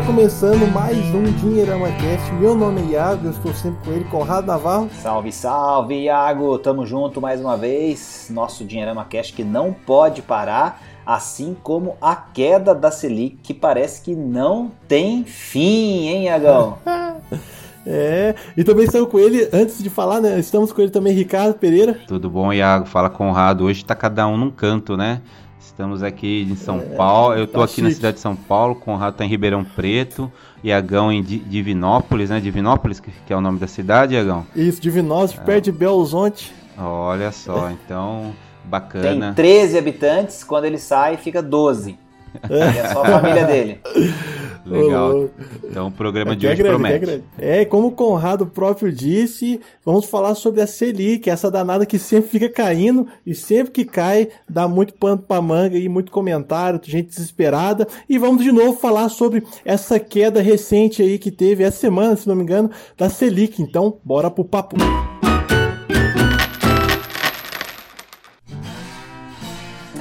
Está começando mais um Dinheirama Cast. Meu nome é Iago, eu estou sempre com ele, Conrado Navarro. Salve, salve, Iago! Tamo junto mais uma vez. Nosso Dinheirama Cast que não pode parar, assim como a queda da Selic, que parece que não tem fim, hein, Iagão? É, e também estamos com ele, antes de falar, né? Estamos com ele também, Ricardo Pereira. Tudo bom, Iago? Fala Conrado. Hoje tá cada um num canto, né? Estamos aqui em São é, Paulo. Eu tô tá aqui chique. na cidade de São Paulo, Conrado tá em Ribeirão Preto, Iagão em Divinópolis, né? Divinópolis, que, que é o nome da cidade, Iagão? Isso, Divinópolis, é. perto de Belo Horizonte. Olha só, então, bacana. Tem 13 habitantes, quando ele sai fica 12. É só a família dele. Legal. Então o programa de é hoje grande, promete. É, é, como o Conrado próprio disse, vamos falar sobre a Selic, essa danada que sempre fica caindo e sempre que cai dá muito pano pra manga e muito comentário, gente desesperada. E vamos de novo falar sobre essa queda recente aí que teve essa semana, se não me engano, da Selic. Então, bora pro papo.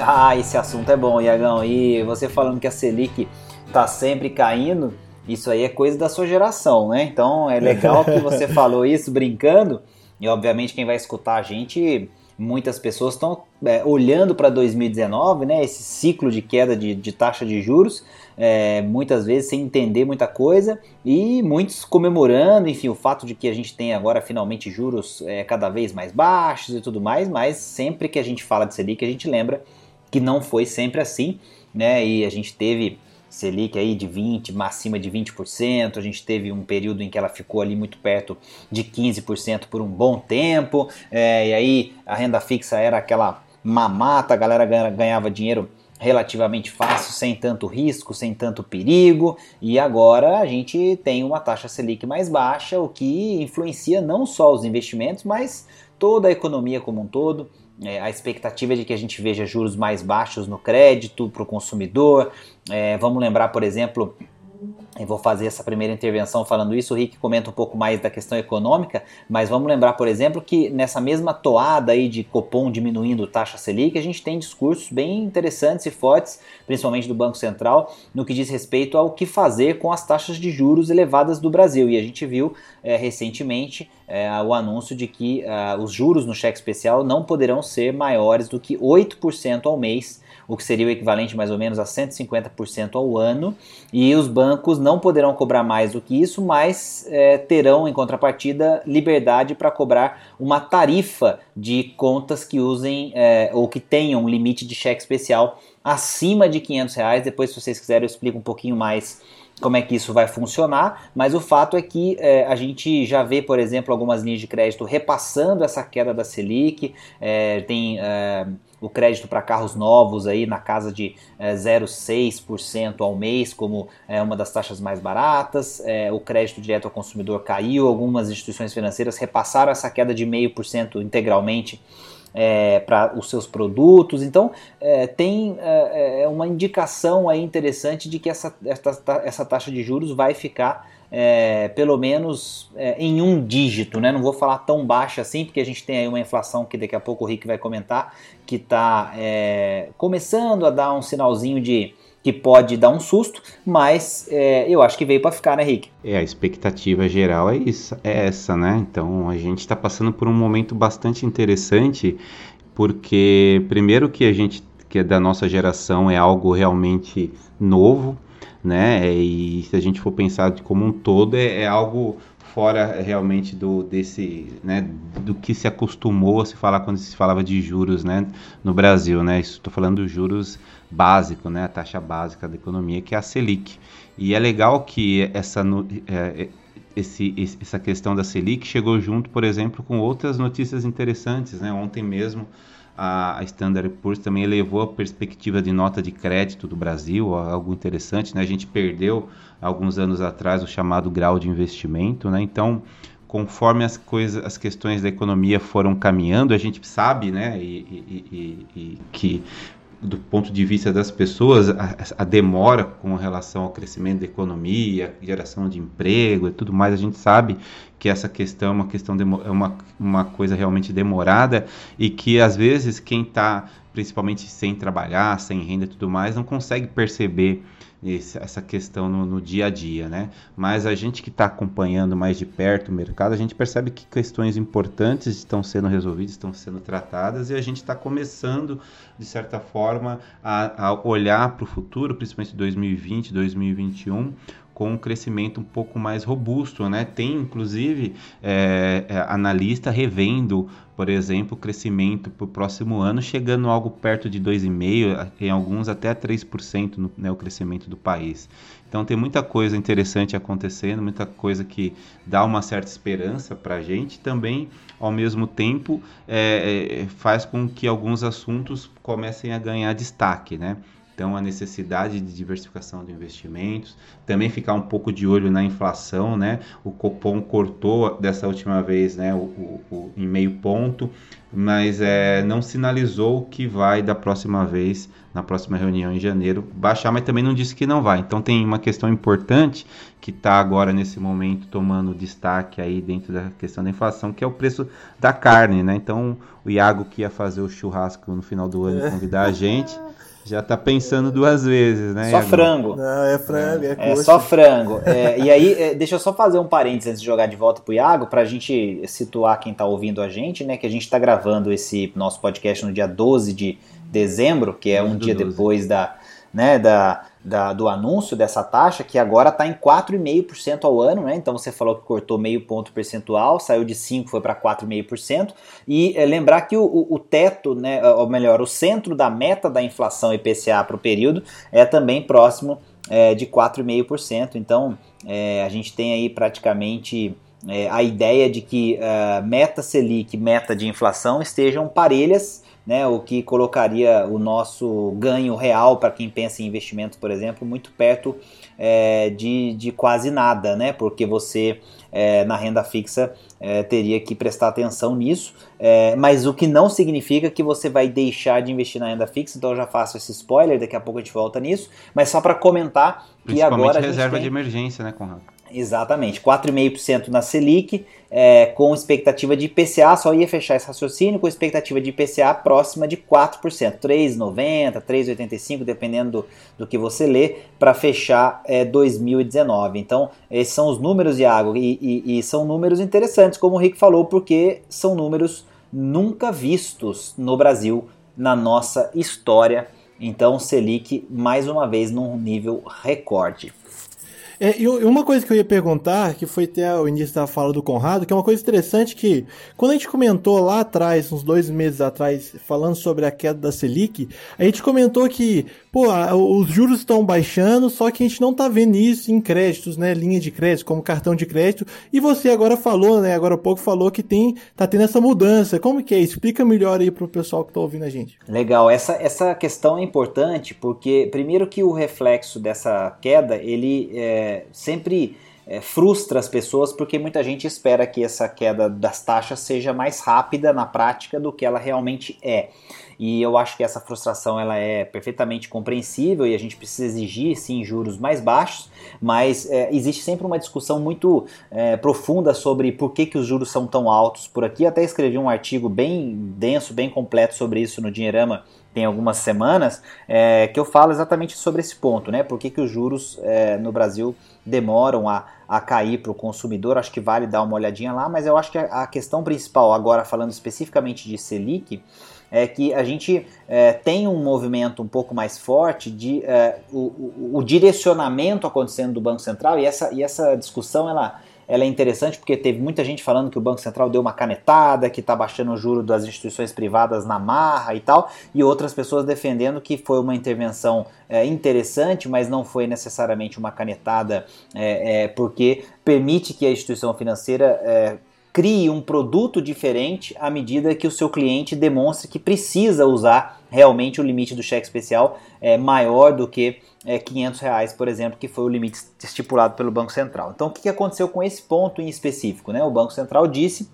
Ah, esse assunto é bom, Iagão. E você falando que a Selic tá sempre caindo, isso aí é coisa da sua geração, né? Então é legal que você falou isso brincando. E obviamente quem vai escutar a gente, muitas pessoas estão é, olhando para 2019, né? Esse ciclo de queda de, de taxa de juros, é, muitas vezes sem entender muita coisa e muitos comemorando, enfim, o fato de que a gente tem agora finalmente juros é, cada vez mais baixos e tudo mais. Mas sempre que a gente fala de Selic, a gente lembra que não foi sempre assim, né? E a gente teve Selic aí de 20, acima de 20%, a gente teve um período em que ela ficou ali muito perto de 15% por um bom tempo, é, e aí a renda fixa era aquela mamata, a galera ganhava dinheiro relativamente fácil, sem tanto risco, sem tanto perigo, e agora a gente tem uma taxa Selic mais baixa, o que influencia não só os investimentos, mas toda a economia como um todo. É, a expectativa é de que a gente veja juros mais baixos no crédito para o consumidor. É, vamos lembrar, por exemplo, vou fazer essa primeira intervenção falando isso, o Rick comenta um pouco mais da questão econômica, mas vamos lembrar, por exemplo, que nessa mesma toada aí de Copom diminuindo taxa Selic, a gente tem discursos bem interessantes e fortes, principalmente do Banco Central, no que diz respeito ao que fazer com as taxas de juros elevadas do Brasil. E a gente viu é, recentemente é, o anúncio de que é, os juros no cheque especial não poderão ser maiores do que 8% ao mês o que seria o equivalente mais ou menos a 150% ao ano, e os bancos não poderão cobrar mais do que isso, mas é, terão em contrapartida liberdade para cobrar uma tarifa de contas que usem é, ou que tenham um limite de cheque especial acima de 500 reais. Depois, se vocês quiserem, eu explico um pouquinho mais como é que isso vai funcionar, mas o fato é que é, a gente já vê, por exemplo, algumas linhas de crédito repassando essa queda da Selic, é, tem é, o crédito para carros novos aí na casa de é, 0,6% ao mês, como é uma das taxas mais baratas. É, o crédito direto ao consumidor caiu, algumas instituições financeiras repassaram essa queda de 0,5% integralmente é, para os seus produtos. Então, é, tem é, uma indicação aí interessante de que essa, essa, essa taxa de juros vai ficar é, pelo menos é, em um dígito, né? Não vou falar tão baixa assim, porque a gente tem aí uma inflação que daqui a pouco o Rick vai comentar, que está é, começando a dar um sinalzinho de que pode dar um susto, mas é, eu acho que veio para ficar, né, Rick? É, a expectativa geral é, isso, é essa, né? Então a gente está passando por um momento bastante interessante, porque primeiro que a gente que é da nossa geração é algo realmente novo, né? E se a gente for pensar como um todo, é, é algo fora realmente do desse, né, do que se acostumou a se falar quando se falava de juros, né, no Brasil, né? Estou falando dos juros básico, né, a taxa básica da economia, que é a Selic. E é legal que essa é, esse, essa questão da Selic chegou junto, por exemplo, com outras notícias interessantes, né? Ontem mesmo a, Standard Poor's também elevou a perspectiva de nota de crédito do Brasil, algo interessante, né? A gente perdeu alguns anos atrás o chamado grau de investimento, né? Então, conforme as coisas, as questões da economia foram caminhando, a gente sabe, né, e, e, e, e que do ponto de vista das pessoas, a, a, demora com relação ao crescimento da economia, geração de emprego e tudo mais, a gente sabe que essa questão é uma questão é uma, uma coisa realmente demorada e que às vezes quem está principalmente sem trabalhar, sem renda e tudo mais, não consegue perceber essa questão no, no, dia a dia, né? Mas a gente que está acompanhando mais de perto o mercado, a gente percebe que questões importantes estão sendo resolvidas, estão sendo tratadas e a gente está começando, de certa forma, a, a olhar para o futuro, principalmente 2020, 2021, com um crescimento um pouco mais robusto, né? Tem inclusive é, é, analista revendo, por exemplo, o crescimento para o próximo ano, chegando algo perto de 2,5%, em alguns até 3% no né, o crescimento do país. Então tem muita coisa interessante acontecendo, muita coisa que dá uma certa esperança para a gente. Também, ao mesmo tempo, é, é, faz com que alguns assuntos comecem a ganhar destaque, né? Então, a necessidade de diversificação de investimentos, também ficar um pouco de olho na inflação, né? O Copom cortou dessa última vez, né, o, o, o em meio ponto, mas é, não sinalizou que vai da próxima vez, na próxima reunião em janeiro, baixar, mas também não disse que não vai. Então, tem uma questão importante que está agora nesse momento tomando destaque aí dentro da questão da inflação, que é o preço da carne, né? Então, o Iago que ia fazer o churrasco no final do ano convidar a gente já tá pensando duas vezes, né? Só frango. Não, é frango, é, é, é só frango. É, e aí, é, deixa eu só fazer um parênteses antes de jogar de volta pro Iago, pra gente situar quem tá ouvindo a gente, né? Que a gente tá gravando esse nosso podcast no dia 12 de dezembro, que é um dia 12. depois da, né, da, da, do anúncio dessa taxa, que agora está em 4,5% ao ano, né? Então você falou que cortou meio ponto percentual, saiu de 5%, foi para 4,5%. E é, lembrar que o, o, teto, né, ou melhor, o centro da meta da inflação IPCA para o período é também próximo é, de 4,5%. Então é, a gente tem aí praticamente. É, a ideia de que uh, meta Selic, meta de inflação estejam parelhas né, o que colocaria o nosso ganho real para quem pensa em investimento, por exemplo, muito perto é, de, de quase nada, né, porque você é, na renda fixa é, teria que prestar atenção nisso, é, mas o que não significa que você vai deixar de investir na renda fixa, então eu já faço esse spoiler, daqui a pouco a gente volta nisso, mas só para comentar que agora. reserva tem... de emergência, né, Conrado? Exatamente, 4,5% na Selic, é, com expectativa de IPCA, só ia fechar esse raciocínio com expectativa de IPCA próxima de 4%, 3,90%, 3,85%, dependendo do, do que você lê, para fechar é, 2019. Então, esses são os números, Iago, e, e, e são números interessantes, como o Rick falou, porque são números nunca vistos no Brasil na nossa história. Então, Selic, mais uma vez, num nível recorde. É, e uma coisa que eu ia perguntar, que foi até o início da fala do Conrado, que é uma coisa interessante que, quando a gente comentou lá atrás, uns dois meses atrás, falando sobre a queda da Selic, a gente comentou que, pô, os juros estão baixando, só que a gente não tá vendo isso em créditos, né, linha de crédito, como cartão de crédito, e você agora falou, né, agora há pouco falou que tem, tá tendo essa mudança, como que é? Explica melhor aí pro pessoal que tá ouvindo a gente. Legal, essa, essa questão é importante, porque primeiro que o reflexo dessa queda, ele é, sempre é, frustra as pessoas porque muita gente espera que essa queda das taxas seja mais rápida na prática do que ela realmente é. E eu acho que essa frustração ela é perfeitamente compreensível e a gente precisa exigir sim juros mais baixos, mas é, existe sempre uma discussão muito é, profunda sobre por que, que os juros são tão altos por aqui. Até escrevi um artigo bem denso, bem completo sobre isso no Dinheirama tem algumas semanas, é, que eu falo exatamente sobre esse ponto, né? Por que, que os juros é, no Brasil demoram a, a cair para o consumidor? Acho que vale dar uma olhadinha lá, mas eu acho que a, a questão principal, agora falando especificamente de Selic, é que a gente é, tem um movimento um pouco mais forte de é, o, o, o, direcionamento acontecendo do Banco Central e essa, e essa discussão ela, ela é interessante porque teve muita gente falando que o Banco Central deu uma canetada, que está baixando o juro das instituições privadas na marra e tal, e outras pessoas defendendo que foi uma intervenção é, interessante, mas não foi necessariamente uma canetada, é, é, porque permite que a instituição financeira é, crie um produto diferente à medida que o seu cliente demonstre que precisa usar realmente o limite do cheque especial é maior do que é, 500 reais, por exemplo, que foi o limite estipulado pelo Banco Central. Então, o que aconteceu com esse ponto em específico? Né? O Banco Central disse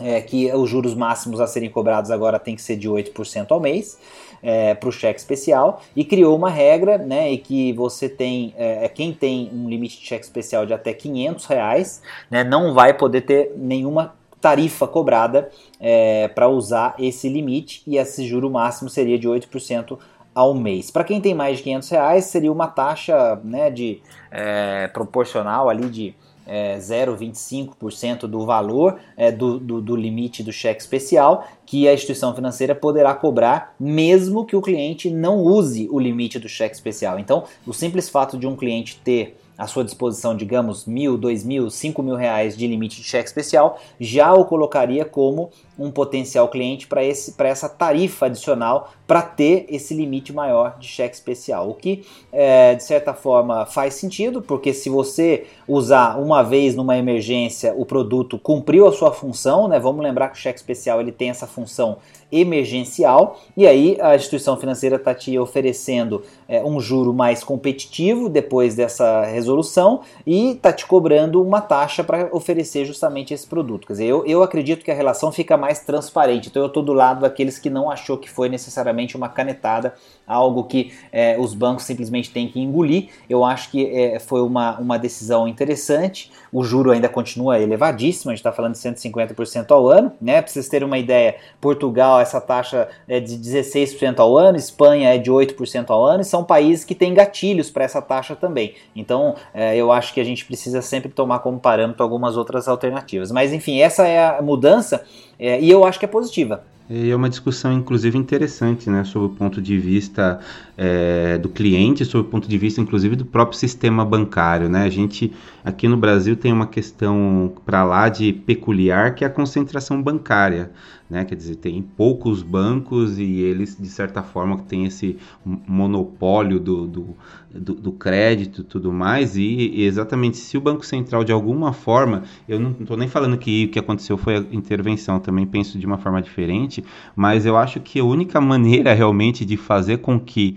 é, que os juros máximos a serem cobrados agora tem que ser de 8% ao mês é, para o cheque especial e criou uma regra, né, e que você tem, é, é quem tem um limite de cheque especial de até 500 reais, né, não vai poder ter nenhuma tarifa cobrada é, para usar esse limite e esse juro máximo seria de 8% ao mês. Para quem tem mais de 500 reais, seria uma taxa né, de, é, proporcional ali de é, 0,25% do valor é, do, do, do, limite do cheque especial que a instituição financeira poderá cobrar, mesmo que o cliente não use o limite do cheque especial. Então, o simples fato de um cliente ter à sua disposição, digamos, mil, dois mil, cinco mil reais de limite de cheque especial, já o colocaria como um potencial cliente para essa tarifa adicional para ter esse limite maior de cheque especial. O que, é, de certa forma, faz sentido, porque se você usar uma vez numa emergência, o produto cumpriu a sua função, né? Vamos lembrar que o cheque especial ele tem essa função emergencial e aí a instituição financeira está te oferecendo é, um juro mais competitivo depois dessa resolução e está te cobrando uma taxa para oferecer justamente esse produto. Quer dizer, eu, eu acredito que a relação fica mais transparente. Então eu estou do lado daqueles que não achou que foi necessariamente uma canetada, algo que é, os bancos simplesmente têm que engolir. Eu acho que é, foi uma, uma decisão interessante. O juro ainda continua elevadíssimo, a gente está falando de 150% ao ano. Né? Para vocês terem uma ideia, Portugal, essa taxa é de 16% ao ano, Espanha é de 8% ao ano, e são países que têm gatilhos para essa taxa também. Então é, eu acho que a gente precisa sempre tomar como parâmetro algumas outras alternativas. Mas enfim, essa é a mudança é, e eu acho que é positiva. E é uma discussão, inclusive, interessante, né, sobre o ponto de vista é, do cliente, sobre o ponto de vista, inclusive, do próprio sistema bancário, né? A gente, aqui no Brasil, tem uma questão para lá de peculiar, que é a concentração bancária, né? Quer dizer, tem poucos bancos e eles, de certa forma, têm esse monopólio do, do, do, do crédito e tudo mais, e, exatamente se o Banco Central, de alguma forma, eu não estou nem falando que o que aconteceu foi a intervenção, também penso de uma forma diferente, mas eu acho que a única maneira realmente de fazer com que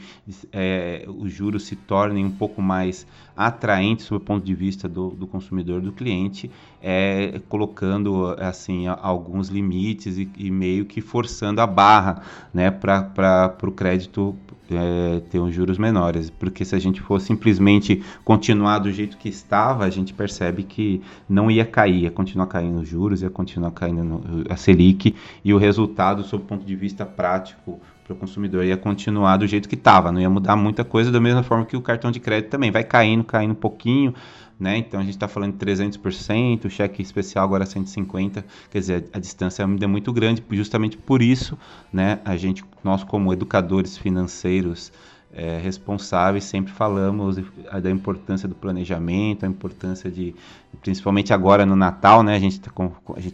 é, os juros se tornem um pouco mais atraentes sob o ponto de vista do, do consumidor, do cliente, é colocando assim alguns limites e, e meio que forçando a barra né, para o crédito é, ter uns juros menores. Porque se a gente for simplesmente continuar do jeito que estava, a gente percebe que não ia cair, ia continuar caindo os juros, ia continuar caindo no, a Selic, e o resultado, sob o ponto de vista prático, para o consumidor ia continuar do jeito que estava, não ia mudar muita coisa, da mesma forma que o cartão de crédito também vai caindo, caindo um pouquinho, né? Então a gente está falando de 300%, o cheque especial agora 150%, quer dizer, a, a distância é muito grande, justamente por isso, né? A gente, nós como educadores financeiros, é, responsáveis, sempre falamos da importância do planejamento, a importância de, principalmente agora no Natal, né? A gente está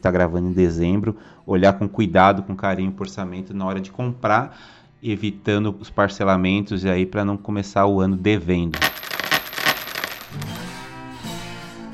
tá gravando em dezembro, olhar com cuidado, com carinho o orçamento na hora de comprar, evitando os parcelamentos e aí para não começar o ano devendo.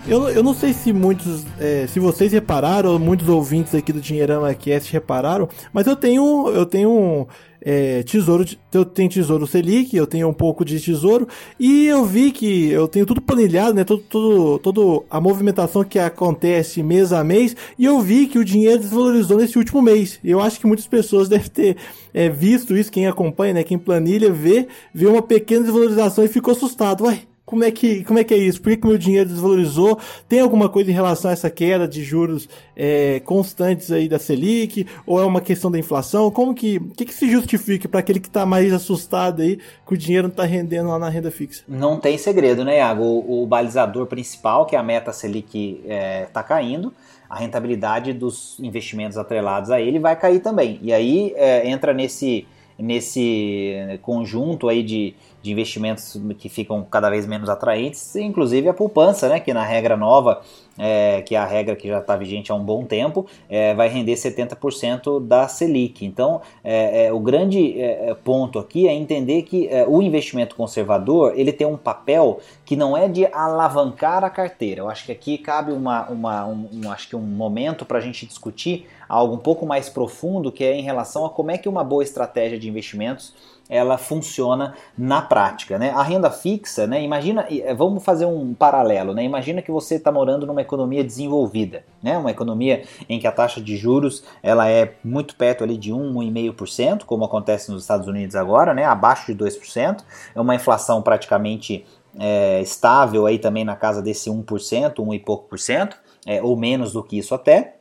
Eu, eu não sei se muitos, é, se vocês repararam, muitos ouvintes aqui do Dinheirama Cast repararam, mas eu tenho, eu tenho é, tesouro, eu tenho tesouro Selic, eu tenho um pouco de tesouro e eu vi que eu tenho tudo planilhado, né? Todo, todo, todo a movimentação que acontece mês a mês e eu vi que o dinheiro desvalorizou nesse último mês. Eu acho que muitas pessoas devem ter é, visto isso, quem acompanha, né? Quem planilha, vê, vê uma pequena desvalorização e ficou assustado. Uai, como é que, como é, que é isso? Por que, que meu dinheiro desvalorizou? Tem alguma coisa em relação a essa queda de juros é, constantes aí da Selic? Ou é uma questão da inflação? Como que, que, que se justifica para aquele que está mais assustado aí que o dinheiro não está rendendo lá na renda fixa? Não tem segredo, né, Iago? O, o balizador principal, que é a meta Selic, está é, tá caindo a rentabilidade dos investimentos atrelados a ele vai cair também. E aí é, entra nesse, nesse conjunto aí de, de investimentos que ficam cada vez menos atraentes, inclusive a poupança, né, que na regra nova, é, que é a regra que já está vigente há um bom tempo, é, vai render 70% da Selic. Então, é, é o grande é, é, ponto aqui é entender que o investimento conservador ele tem um papel que não é de alavancar a carteira. Eu acho que aqui cabe uma, uma um, um, acho que um momento para a gente discutir algo um pouco mais profundo, que é em relação a como é que uma boa estratégia de investimentos ela funciona na prática, né? A renda fixa, né? Imagina, eh, vamos fazer um paralelo, né? Imagina que você está morando numa economia desenvolvida, né? Uma economia em que a taxa de juros ela é muito perto ali de 1, 1,5%, como acontece nos Estados Unidos agora, né? Abaixo de 2%, é uma inflação praticamente é, estável aí também na casa desse 1%, 1 e pouco por cento, é, ou menos do que isso até.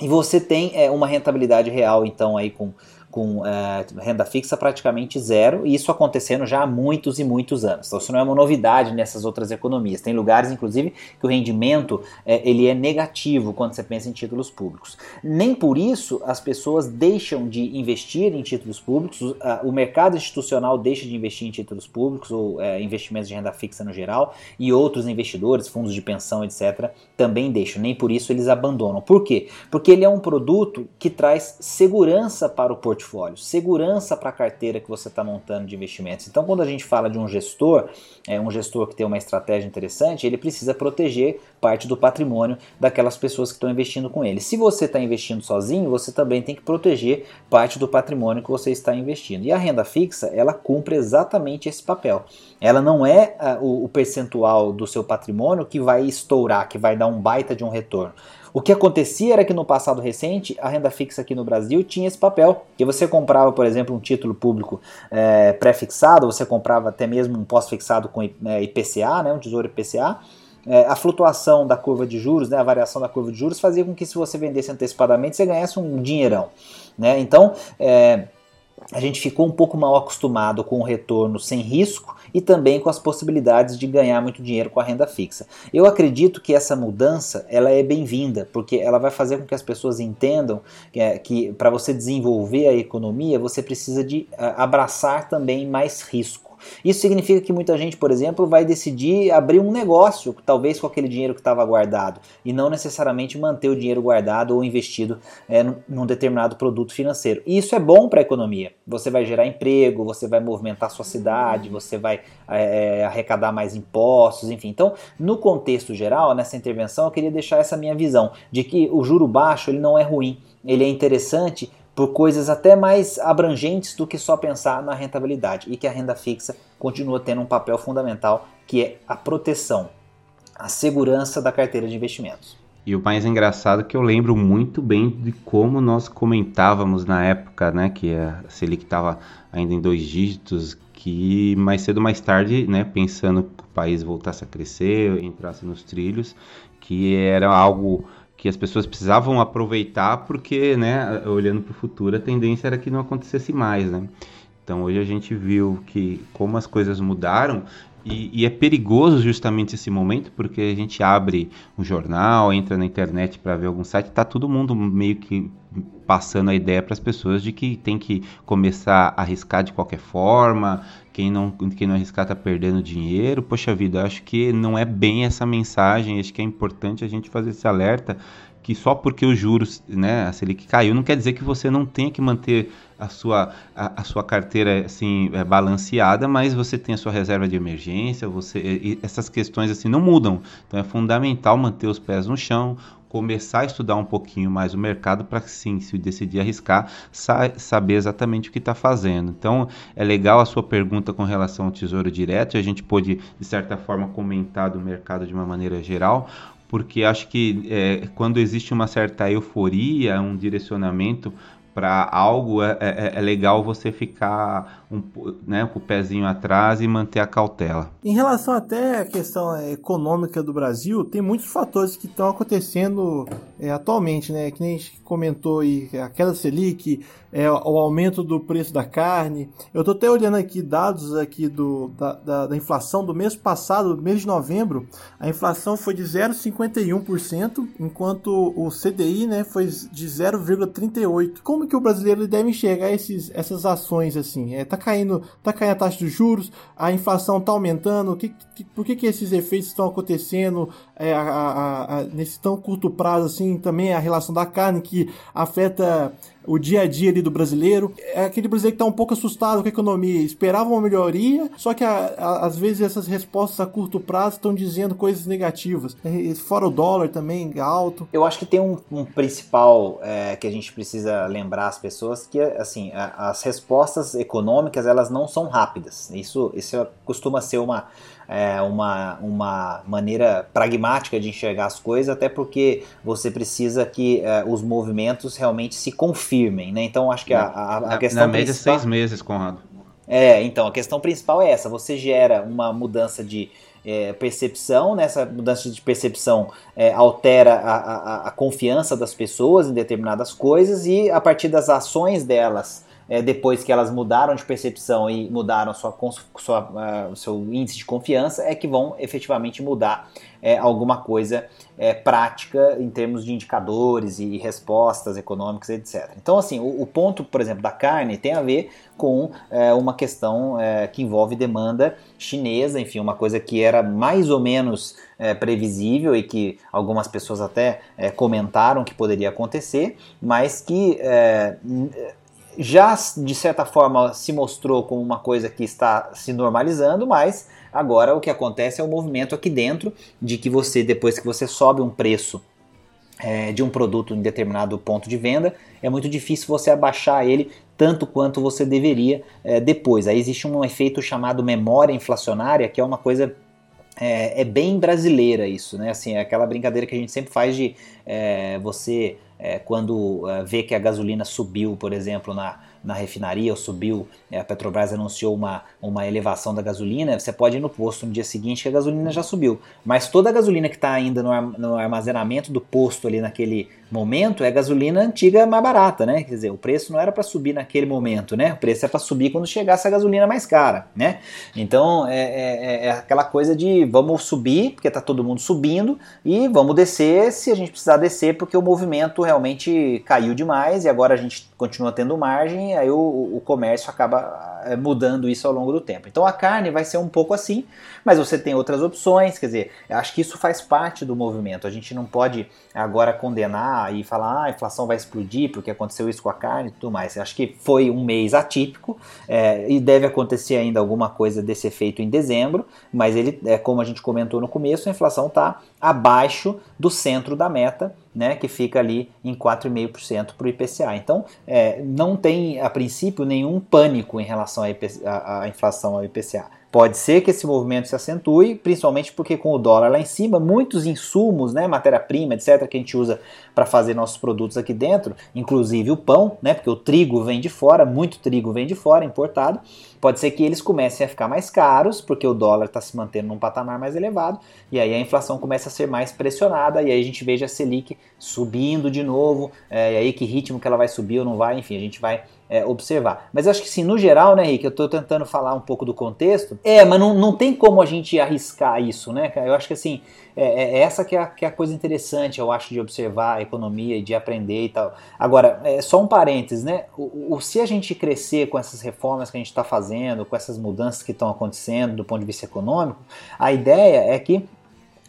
E você tem é, uma rentabilidade real, então, aí com com é, renda fixa praticamente zero, e isso acontecendo já há muitos e muitos anos. Então isso não é uma novidade nessas outras economias. Tem lugares, inclusive, que o rendimento é, ele é negativo quando você pensa em títulos públicos. Nem por isso as pessoas deixam de investir em títulos públicos, o mercado institucional deixa de investir em títulos públicos ou é, investimentos de renda fixa no geral, e outros investidores, fundos de pensão, etc., também deixam. Nem por isso eles abandonam. Por quê? Porque ele é um produto que traz segurança para o portfólio portfólio, segurança para a carteira que você está montando de investimentos. Então, quando a gente fala de um gestor, é um gestor que tem uma estratégia interessante, ele precisa proteger parte do patrimônio daquelas pessoas que estão investindo com ele. Se você está investindo sozinho, você também tem que proteger parte do patrimônio que você está investindo. E a renda fixa, ela cumpre exatamente esse papel. Ela não é uh, o, o percentual do seu patrimônio que vai estourar, que vai dar um baita de um retorno. O que acontecia era que no passado recente, a renda fixa aqui no Brasil tinha esse papel, que você comprava, por exemplo, um título público é, pré-fixado, você comprava até mesmo um pós-fixado com é, IPCA, né, um tesouro IPCA, é, a flutuação da curva de juros, né, a variação da curva de juros, fazia com que se você vendesse antecipadamente, você ganhasse um dinheirão. Né? Então, é, a gente ficou um pouco mal acostumado com o retorno sem risco e também com as possibilidades de ganhar muito dinheiro com a renda fixa. Eu acredito que essa mudança ela é bem-vinda, porque ela vai fazer com que as pessoas entendam que, é, que para você desenvolver a economia, você precisa de abraçar também mais risco. Isso significa que muita gente, por exemplo, vai decidir abrir um negócio, talvez com aquele dinheiro que estava guardado, e não necessariamente manter o dinheiro guardado ou investido é, num determinado produto financeiro. E isso é bom para a economia. Você vai gerar emprego, você vai movimentar sua cidade, você vai é, arrecadar mais impostos, enfim. Então, no contexto geral, nessa intervenção, eu queria deixar essa minha visão de que o juro baixo ele não é ruim, ele é interessante por coisas até mais abrangentes do que só pensar na rentabilidade e que a renda fixa continua tendo um papel fundamental que é a proteção, a segurança da carteira de investimentos. E o mais engraçado é que eu lembro muito bem de como nós comentávamos na época, né, que a Selic estava ainda em dois dígitos, que mais cedo ou mais tarde, né, pensando que o país voltasse a crescer, entrasse nos trilhos, que era algo que as pessoas precisavam aproveitar porque, né, olhando para o futuro, a tendência era que não acontecesse mais, né? Então hoje a gente viu que como as coisas mudaram e, e, é perigoso justamente esse momento porque a gente abre um jornal, entra na internet para ver algum site, tá todo mundo meio que passando a ideia para as pessoas de que tem que começar a arriscar de qualquer forma, quem não, quem não arriscar está perdendo dinheiro. Poxa vida, acho que não é bem essa mensagem. Acho que é importante a gente fazer esse alerta que só porque os juros, né, a Selic caiu, não quer dizer que você não tenha que manter a sua, a, a sua carteira assim é, balanceada, mas você tem a sua reserva de emergência, você essas questões assim não mudam. Então é fundamental manter os pés no chão, começar a estudar um pouquinho mais o mercado para sim, se decidir arriscar, sa saber exatamente o que está fazendo. Então, é legal a sua pergunta com relação ao Tesouro Direto, a gente pôde, de certa forma, comentar do mercado de uma maneira geral, porque acho que é, quando existe uma certa euforia, um direcionamento para algo, é, é, é, legal você ficar um, né, com o pezinho atrás e manter a cautela. Em relação até à questão é, econômica do Brasil, tem muitos fatores que estão acontecendo é, atualmente, né? Que nem a gente comentou aí, a queda Selic, é, o aumento do preço da carne. Eu estou até olhando aqui dados aqui do, da, da, da, inflação do mês passado, mês de novembro, a inflação foi de 0,51%, enquanto o CDI né, foi de 0,38%. Como que o brasileiro deve enxergar esses, essas ações assim? É, tá caindo, tá caindo a taxa de juros, a inflação está aumentando, que, que, por que, que esses efeitos estão acontecendo é, a, a, a, nesse tão curto prazo assim? Também a relação da carne que afeta o dia a dia ali do brasileiro. É aquele brasileiro que está um pouco assustado com a economia, esperava uma melhoria, só que a, a, às vezes essas respostas a curto prazo estão dizendo coisas negativas. É, fora o dólar também alto. Eu acho que tem um, um principal é, que a gente precisa lembrar as pessoas que assim as respostas econômicas elas não são rápidas. Isso, isso costuma ser uma é, uma, uma maneira pragmática de enxergar as coisas, até porque você precisa que é, os movimentos realmente se confirmem, né? Então acho que a, a, a questão na média principal... seis meses, Conrado. É, então a questão principal é essa: você gera uma mudança de é, percepção, nessa né? mudança de percepção é, altera a, a, a, confiança das pessoas em determinadas coisas e a partir das ações delas é, depois que elas mudaram de percepção e mudaram sua, sua, uh, seu índice de confiança, é que vão efetivamente mudar é, alguma coisa é, prática em termos de indicadores e respostas econômicas, etc. Então, assim, o, o ponto, por exemplo, da carne tem a ver com é, uma questão é, que envolve demanda chinesa, enfim, uma coisa que era mais ou menos é, previsível e que algumas pessoas até comentaram que poderia acontecer, mas que já de certa forma se mostrou como uma coisa que está se normalizando, mas Agora o que acontece é o movimento aqui dentro de que você, depois que você sobe um preço é, de um produto em determinado ponto de venda, é muito difícil você abaixar ele tanto quanto você deveria é, depois. Aí existe um efeito chamado memória inflacionária, que é uma coisa é, é, bem brasileira isso, né? Assim, é aquela brincadeira que a gente sempre faz de é, você é, quando é, vê que a gasolina subiu, por exemplo, na, na refinaria ou subiu, é, a Petrobras anunciou uma, uma elevação da gasolina, você pode ir no posto no dia seguinte que a gasolina já subiu. Mas toda a gasolina que está ainda no, armazenamento do posto ali naquele momento é gasolina antiga mais barata, né? Quer dizer, o preço não era para subir naquele momento, né? O preço é para subir quando chegasse a gasolina mais cara, né? Então é, é, é, é aquela coisa de vamos subir, porque está todo mundo subindo, e vamos descer se a gente precisar descer, porque o movimento realmente caiu demais e agora a gente continua tendo margem, aí o, o comércio acaba eh, mudando isso ao longo do tempo. Então a carne vai ser um pouco assim, mas você tem outras opções, quer dizer, acho que isso faz parte do movimento. A gente não pode agora condenar e falar, ah, a inflação vai explodir porque aconteceu isso com a carne e tudo mais. Acho que foi um mês atípico é, e deve acontecer ainda alguma coisa desse efeito em dezembro, mas ele, é, como a gente comentou no começo, a inflação está abaixo do centro da meta né, que fica ali em 4,5% para o IPCA. Então, é, não tem, a princípio, nenhum pânico em relação à inflação ao IPCA. Pode ser que esse movimento se acentue, principalmente porque com o dólar lá em cima, muitos insumos, né, matéria-prima, etc., que a gente usa para fazer nossos produtos aqui dentro, inclusive o pão, né, porque o trigo vem de fora, muito trigo vem de fora, importado, pode ser que eles comecem a ficar mais caros, porque o dólar está se mantendo num patamar mais elevado, e aí a inflação começa a ser mais pressionada, e aí a gente veja a Selic subindo de novo, é, e aí que ritmo que ela vai subir ou não vai, enfim, a gente vai é, observar. Mas acho que sim, no geral, né, Rick, eu estou tentando falar um pouco do contexto. É, mas não, não tem como a gente arriscar isso, né, cara? Eu acho que assim, é, é, é essa que é, a, que é a coisa interessante, eu acho, de observar a economia e de aprender e tal. Agora, é, só um parênteses, né? O, o, se a gente crescer com essas reformas que a gente está fazendo, com essas mudanças que estão acontecendo do ponto de vista econômico, a ideia é que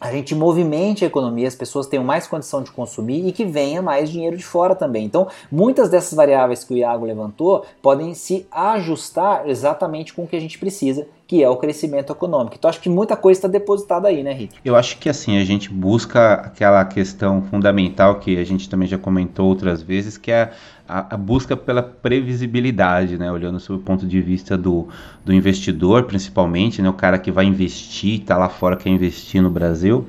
a gente movimente a economia, as pessoas tenham mais condição de consumir e que venha mais dinheiro de fora também. Então, muitas dessas variáveis que o Iago levantou podem se ajustar exatamente com o que a gente precisa, que é o crescimento econômico. Então, acho que muita coisa está depositada aí, né, Rick? Eu acho que assim, a gente busca aquela questão fundamental que a gente também já comentou outras vezes, que é a, a, busca pela previsibilidade, né? Olhando sob o ponto de vista do, do investidor, principalmente, né? O cara que vai investir, está lá fora, quer investir no Brasil,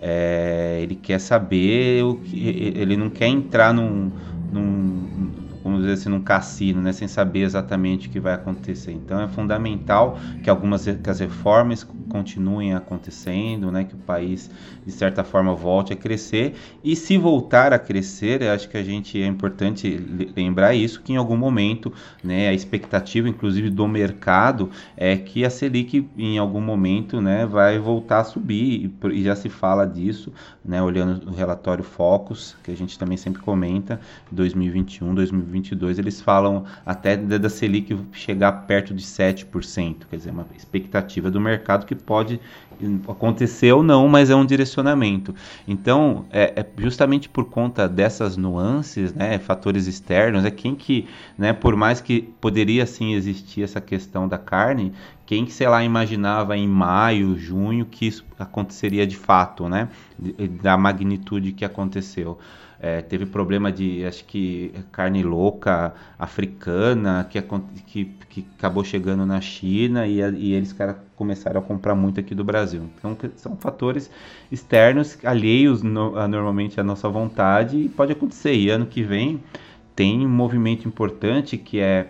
é, ele quer saber, o que, ele não quer entrar num, num vamos dizer assim, num cassino, né, sem saber exatamente o que vai acontecer. Então é fundamental que algumas que as reformas continuem acontecendo, né, que o país de certa forma volte a crescer. E se voltar a crescer, acho que a gente é importante lembrar isso que em algum momento, né, a expectativa inclusive do mercado é que a Selic em algum momento, né, vai voltar a subir. E já se fala disso, né, olhando o relatório Focus, que a gente também sempre comenta, 2021, 2022 2022, eles falam até da Selic chegar perto de 7%, quer dizer, uma expectativa do mercado que pode acontecer ou não, mas é um direcionamento. Então, é, é justamente por conta dessas nuances, né, fatores externos, é quem que, né, por mais que poderia sim existir essa questão da carne, quem que, sei lá, imaginava em maio, junho que isso aconteceria de fato, né, da magnitude que aconteceu. É, teve problema de, acho que, carne louca africana que, que, que acabou chegando na China e, e eles cara, começaram a comprar muito aqui do Brasil. Então, são fatores externos, alheios no, a, normalmente à nossa vontade e pode acontecer. E ano que vem tem um movimento importante que é,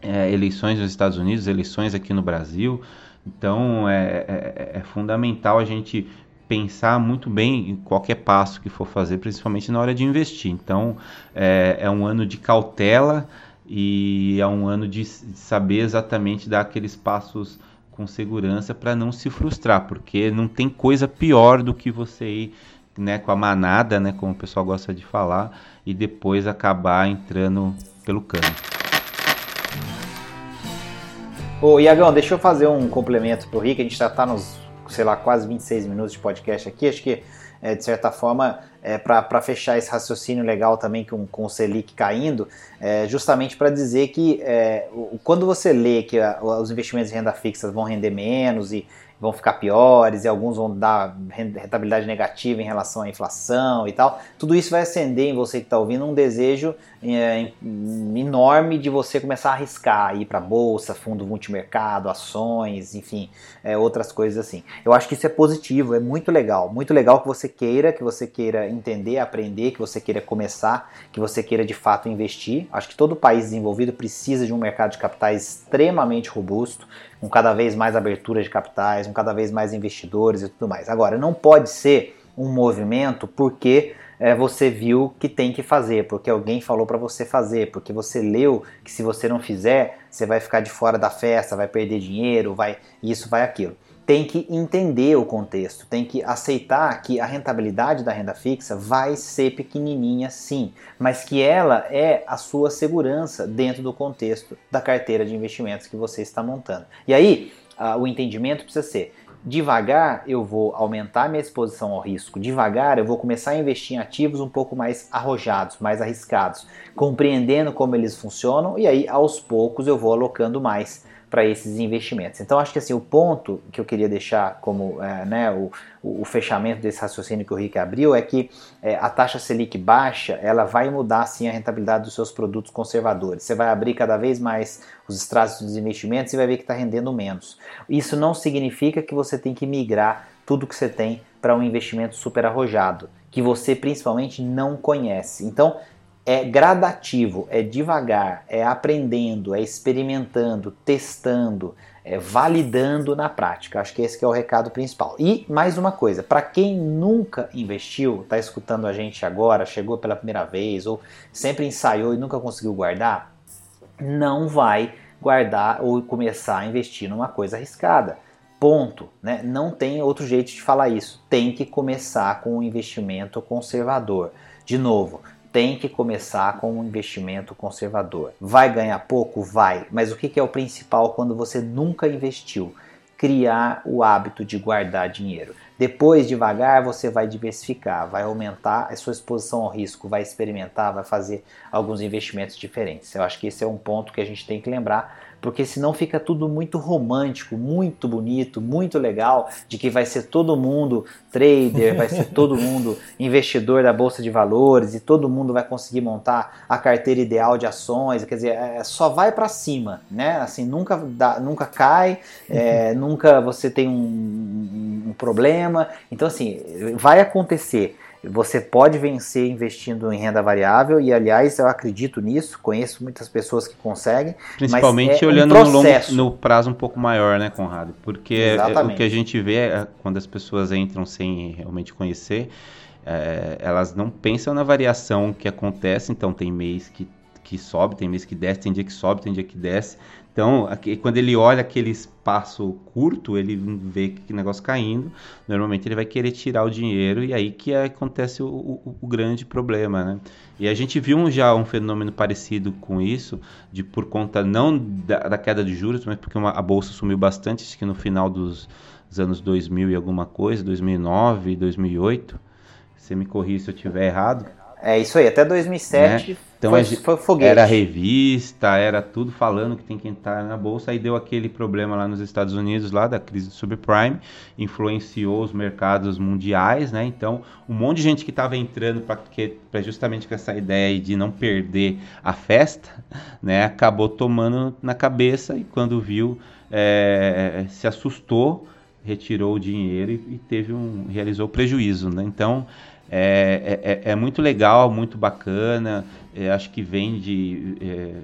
é eleições nos Estados Unidos, eleições aqui no Brasil. Então, é, é, é fundamental a gente pensar muito bem em qualquer passo que for fazer, principalmente na hora de investir. Então, é, é um ano de cautela, e é um ano de saber exatamente dar aqueles passos com segurança para não se frustrar, porque não tem coisa pior do que você ir né, com a manada, né, como o pessoal gosta de falar, e depois acabar entrando pelo cano. Ô, Iagão, deixa eu fazer um complemento pro Rick, a gente já tá nos, sei lá, quase 26 minutos de podcast aqui, acho que, é, de certa forma, é, para fechar esse raciocínio legal também com, com o Selic caindo, é, justamente para dizer que é, quando você lê que a, os investimentos em renda fixa vão render menos e vão ficar piores e alguns vão dar rentabilidade negativa em relação à inflação e tal. Tudo isso vai acender em você que está ouvindo um desejo é, enorme de você começar a arriscar, ir para bolsa, fundo multimercado, ações, enfim, é, outras coisas assim. Eu acho que isso é positivo, é muito legal, muito legal que você queira, que você queira entender, aprender, que você queira começar, que você queira de fato investir. Acho que todo país desenvolvido precisa de um mercado de capitais extremamente robusto com cada vez mais abertura de capitais, com cada vez mais investidores e tudo mais. Agora, não pode ser um movimento porque é, você viu que tem que fazer, porque alguém falou para você fazer, porque você leu que se você não fizer, você vai ficar de fora da festa, vai perder dinheiro, vai isso, vai aquilo tem que entender o contexto, tem que aceitar que a rentabilidade da renda fixa vai ser pequenininha sim, mas que ela é a sua segurança dentro do contexto da carteira de investimentos que você está montando. E aí, uh, o entendimento precisa ser devagar eu vou aumentar minha exposição ao risco, devagar eu vou começar a investir em ativos um pouco mais arrojados, mais arriscados, compreendendo como eles funcionam e aí aos poucos eu vou alocando mais para esses investimentos. Então acho que assim o ponto que eu queria deixar como é, né, o, o, fechamento desse raciocínio que o Rick abriu é que é, a taxa Selic baixa ela vai mudar sim a rentabilidade dos seus produtos conservadores. Você vai abrir cada vez mais os extratos dos investimentos e vai ver que está rendendo menos. Isso não significa que você tem que migrar tudo que você tem para um investimento super arrojado, que você principalmente não conhece. Então é gradativo, é devagar, é aprendendo, é experimentando, testando, é validando na prática. Acho que esse que é o recado principal. E mais uma coisa, para quem nunca investiu, está escutando a gente agora, chegou pela primeira vez ou sempre ensaiou e nunca conseguiu guardar, não vai guardar ou começar a investir numa coisa arriscada. Ponto, né? Não tem outro jeito de falar isso. Tem que começar com um investimento conservador. De novo, tem que começar com um investimento conservador. Vai ganhar pouco? Vai. Mas o que é o principal quando você nunca investiu? Criar o hábito de guardar dinheiro. Depois, devagar, você vai diversificar, vai aumentar a sua exposição ao risco, vai experimentar, vai fazer alguns investimentos diferentes. Eu acho que esse é um ponto que a gente tem que lembrar porque senão fica tudo muito romântico, muito bonito, muito legal, de que vai ser todo mundo trader, vai ser todo mundo investidor da bolsa de valores e todo mundo vai conseguir montar a carteira ideal de ações, quer dizer, é, só vai para cima, né? Assim, nunca dá, nunca cai, é, nunca você tem um, um problema. Então, assim, vai acontecer. Você pode vencer investindo em renda variável e, aliás, eu acredito nisso, conheço muitas pessoas que conseguem. Principalmente é olhando um no, longo, no, prazo um pouco maior, né, Conrado? Porque é, o que a gente vê é, quando as pessoas entram sem realmente conhecer, é, elas não pensam na variação que acontece, então tem mês que que sobe, tem mês que desce, tem dia que sobe, tem dia que desce. Então, aqui, quando ele olha aquele espaço curto, ele vê que negócio caindo, normalmente ele vai querer tirar o dinheiro e aí que acontece o, o, o grande problema, né? E a gente viu já um fenômeno parecido com isso, de por conta não da, da queda de juros, mas porque uma, a bolsa sumiu bastante, acho que no final dos, dos anos 2000 e alguma coisa, 2009, 2008. Você me corrija se eu estiver errado. É isso aí, até 2007 né? então, foi, foi foguete. Era revista, era tudo falando que tem que entrar na bolsa, aí deu aquele problema lá nos Estados Unidos, lá da crise do subprime, influenciou os mercados mundiais, né? Então, um monte de gente que estava entrando para justamente com essa ideia de não perder a festa, né? Acabou tomando na cabeça e quando viu, é, se assustou, retirou o dinheiro e, e teve um realizou prejuízo, né? Então é, é, é muito legal, muito bacana. É, acho que vende é,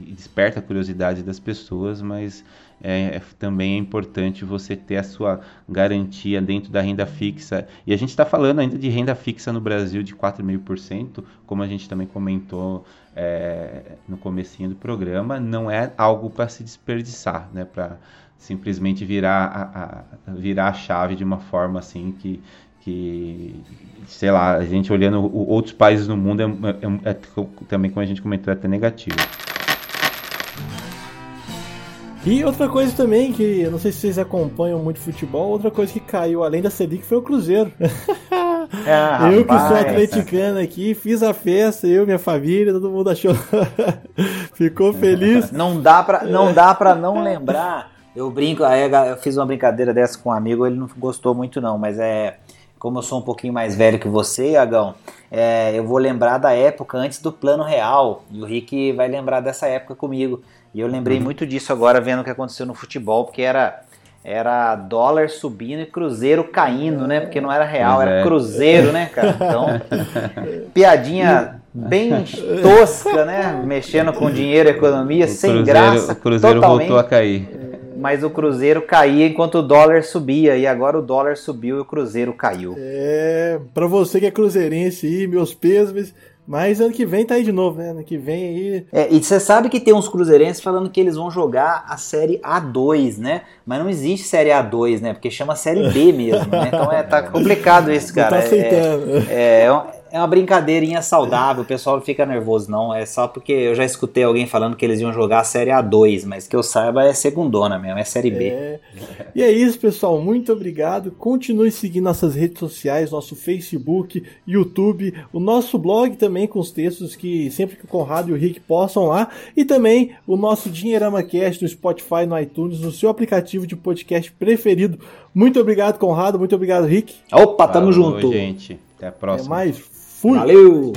e desperta a curiosidade das pessoas, mas é, é, também é importante você ter a sua garantia dentro da renda fixa. E a gente está falando ainda de renda fixa no Brasil de 4,5%, como a gente também comentou é, no comecinho do programa, não é algo para se desperdiçar, né? para simplesmente virar a, a, virar a chave de uma forma assim que, que sei lá, a gente olhando outros países no mundo é, é, é também, como a gente comentou, é até negativo. E outra coisa também, que eu não sei se vocês acompanham muito futebol, outra coisa que caiu além da Selic foi o Cruzeiro. Ah, eu que sou atleticano aqui, fiz a festa, eu, minha família, todo mundo achou. Ficou feliz. Não dá pra não, dá pra não lembrar. Eu brinco, aí eu fiz uma brincadeira dessa com um amigo, ele não gostou muito não, mas é como eu sou um pouquinho mais velho que você, Agão, é, eu vou lembrar da época antes do plano real. E o Rick vai lembrar dessa época comigo. E eu lembrei uhum. muito disso agora vendo o que aconteceu no futebol, porque era era dólar subindo e cruzeiro caindo, né? Porque não era real, era é. cruzeiro, né, cara? Então, piadinha bem tosca, né? Mexendo com dinheiro economia, o sem cruzeiro, graça. O cruzeiro totalmente. voltou a cair. Mas o cruzeiro caía enquanto o dólar subia. E agora o dólar subiu e o cruzeiro caiu. É, pra você que é cruzeirense aí, meus pêsames. Mas ano que vem tá aí de novo, né? Ano que vem aí. É, e você sabe que tem uns cruzeirenses falando que eles vão jogar a série A2, né? Mas não existe série A2, né? Porque chama série B mesmo, né? Então é, tá complicado isso, cara. Não tá aceitando. É, é, é, é uma brincadeirinha saudável, o pessoal não fica nervoso, não. É só porque eu já escutei alguém falando que eles iam jogar a Série A2, mas que eu saiba é segundona mesmo, é Série B. É. E é isso, pessoal. Muito obrigado. Continue seguindo nossas redes sociais, nosso Facebook, YouTube, o nosso blog também com os textos que sempre que o Conrado e o Rick possam lá. E também o nosso Dinheirama Cast no Spotify, no iTunes, no seu aplicativo de podcast preferido. Muito obrigado, Conrado. Muito obrigado, Rick. Opa, tamo Falou, junto. gente. Até a próxima. Até mais. Fui. Valeu!